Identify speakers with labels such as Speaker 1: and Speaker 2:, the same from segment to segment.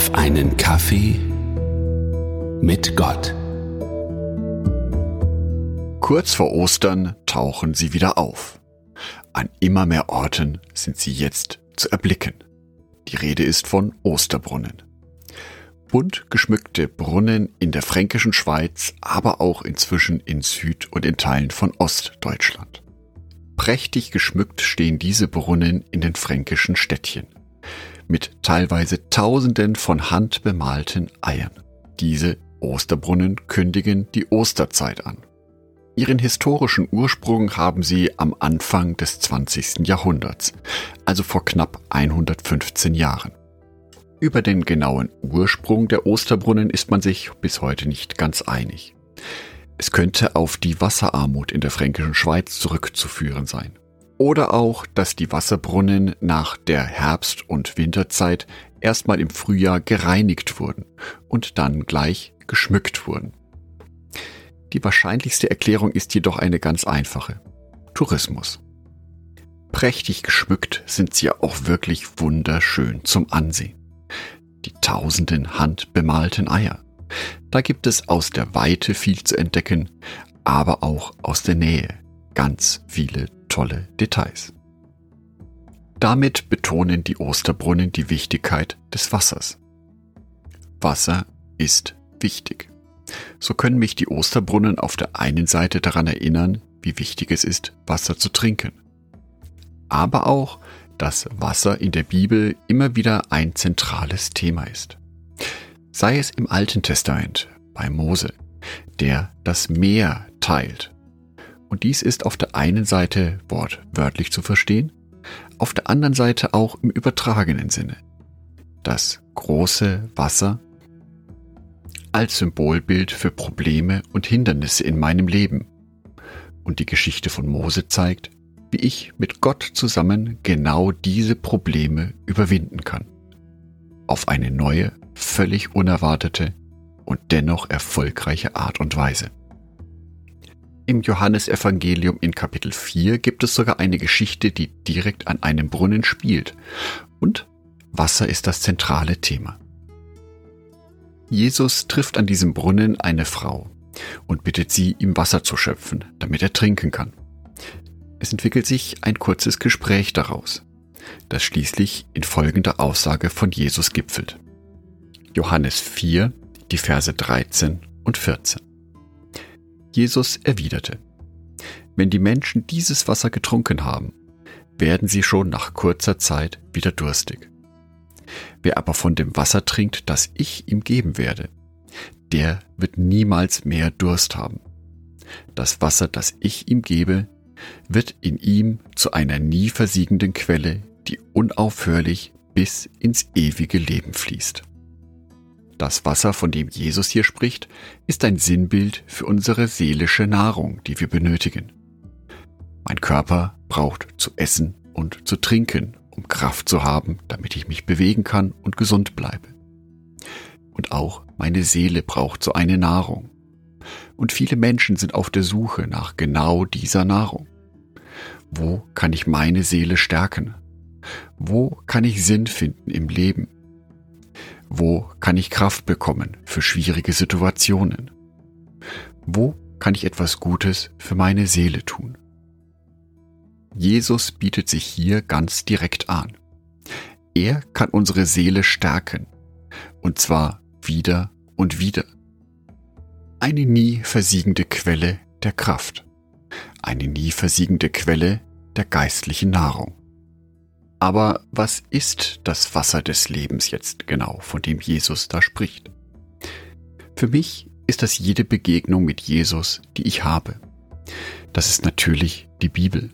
Speaker 1: auf einen Kaffee mit Gott.
Speaker 2: Kurz vor Ostern tauchen sie wieder auf. An immer mehr Orten sind sie jetzt zu erblicken. Die Rede ist von Osterbrunnen. Bunt geschmückte Brunnen in der fränkischen Schweiz, aber auch inzwischen in Süd- und in Teilen von Ostdeutschland. Prächtig geschmückt stehen diese Brunnen in den fränkischen Städtchen mit teilweise Tausenden von handbemalten Eiern. Diese Osterbrunnen kündigen die Osterzeit an. Ihren historischen Ursprung haben sie am Anfang des 20. Jahrhunderts, also vor knapp 115 Jahren. Über den genauen Ursprung der Osterbrunnen ist man sich bis heute nicht ganz einig. Es könnte auf die Wasserarmut in der fränkischen Schweiz zurückzuführen sein. Oder auch, dass die Wasserbrunnen nach der Herbst- und Winterzeit erstmal im Frühjahr gereinigt wurden und dann gleich geschmückt wurden. Die wahrscheinlichste Erklärung ist jedoch eine ganz einfache. Tourismus. Prächtig geschmückt sind sie ja auch wirklich wunderschön zum Ansehen. Die tausenden handbemalten Eier. Da gibt es aus der Weite viel zu entdecken, aber auch aus der Nähe ganz viele tolle Details. Damit betonen die Osterbrunnen die Wichtigkeit des Wassers. Wasser ist wichtig. So können mich die Osterbrunnen auf der einen Seite daran erinnern, wie wichtig es ist, Wasser zu trinken. Aber auch, dass Wasser in der Bibel immer wieder ein zentrales Thema ist. Sei es im Alten Testament bei Mose, der das Meer teilt und dies ist auf der einen Seite wortwörtlich zu verstehen, auf der anderen Seite auch im übertragenen Sinne. Das große Wasser als Symbolbild für Probleme und Hindernisse in meinem Leben. Und die Geschichte von Mose zeigt, wie ich mit Gott zusammen genau diese Probleme überwinden kann. Auf eine neue, völlig unerwartete und dennoch erfolgreiche Art und Weise. Im Johannesevangelium in Kapitel 4 gibt es sogar eine Geschichte, die direkt an einem Brunnen spielt. Und Wasser ist das zentrale Thema. Jesus trifft an diesem Brunnen eine Frau und bittet sie, ihm Wasser zu schöpfen, damit er trinken kann. Es entwickelt sich ein kurzes Gespräch daraus, das schließlich in folgender Aussage von Jesus gipfelt. Johannes 4, die Verse 13 und 14. Jesus erwiderte, Wenn die Menschen dieses Wasser getrunken haben, werden sie schon nach kurzer Zeit wieder durstig. Wer aber von dem Wasser trinkt, das ich ihm geben werde, der wird niemals mehr Durst haben. Das Wasser, das ich ihm gebe, wird in ihm zu einer nie versiegenden Quelle, die unaufhörlich bis ins ewige Leben fließt. Das Wasser, von dem Jesus hier spricht, ist ein Sinnbild für unsere seelische Nahrung, die wir benötigen. Mein Körper braucht zu essen und zu trinken, um Kraft zu haben, damit ich mich bewegen kann und gesund bleibe. Und auch meine Seele braucht so eine Nahrung. Und viele Menschen sind auf der Suche nach genau dieser Nahrung. Wo kann ich meine Seele stärken? Wo kann ich Sinn finden im Leben? Wo kann ich Kraft bekommen für schwierige Situationen? Wo kann ich etwas Gutes für meine Seele tun? Jesus bietet sich hier ganz direkt an. Er kann unsere Seele stärken, und zwar wieder und wieder. Eine nie versiegende Quelle der Kraft, eine nie versiegende Quelle der geistlichen Nahrung. Aber was ist das Wasser des Lebens jetzt genau, von dem Jesus da spricht? Für mich ist das jede Begegnung mit Jesus, die ich habe. Das ist natürlich die Bibel.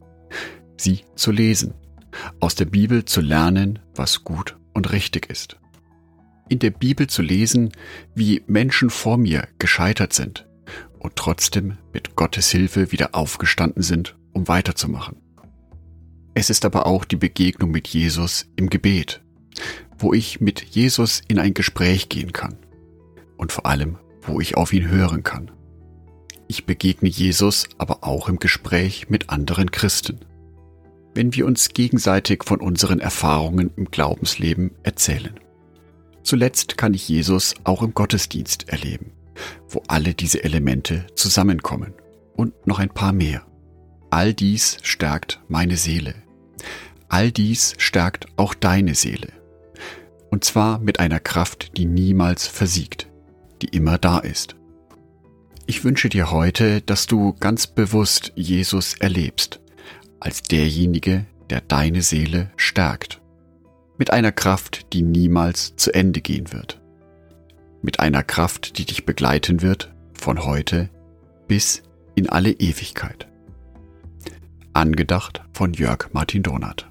Speaker 2: Sie zu lesen, aus der Bibel zu lernen, was gut und richtig ist. In der Bibel zu lesen, wie Menschen vor mir gescheitert sind und trotzdem mit Gottes Hilfe wieder aufgestanden sind, um weiterzumachen. Es ist aber auch die Begegnung mit Jesus im Gebet, wo ich mit Jesus in ein Gespräch gehen kann und vor allem, wo ich auf ihn hören kann. Ich begegne Jesus aber auch im Gespräch mit anderen Christen, wenn wir uns gegenseitig von unseren Erfahrungen im Glaubensleben erzählen. Zuletzt kann ich Jesus auch im Gottesdienst erleben, wo alle diese Elemente zusammenkommen und noch ein paar mehr. All dies stärkt meine Seele. All dies stärkt auch deine Seele. Und zwar mit einer Kraft, die niemals versiegt, die immer da ist. Ich wünsche dir heute, dass du ganz bewusst Jesus erlebst, als derjenige, der deine Seele stärkt. Mit einer Kraft, die niemals zu Ende gehen wird. Mit einer Kraft, die dich begleiten wird von heute bis in alle Ewigkeit. Angedacht von Jörg Martin Donath.